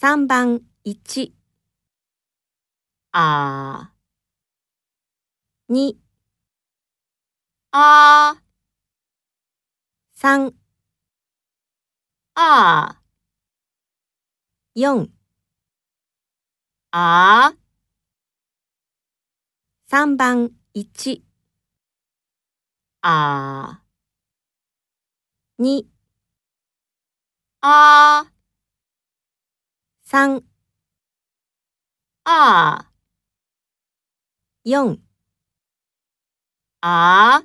3番1あ2あ3あ4あ3番1あ2あ3あ。4あ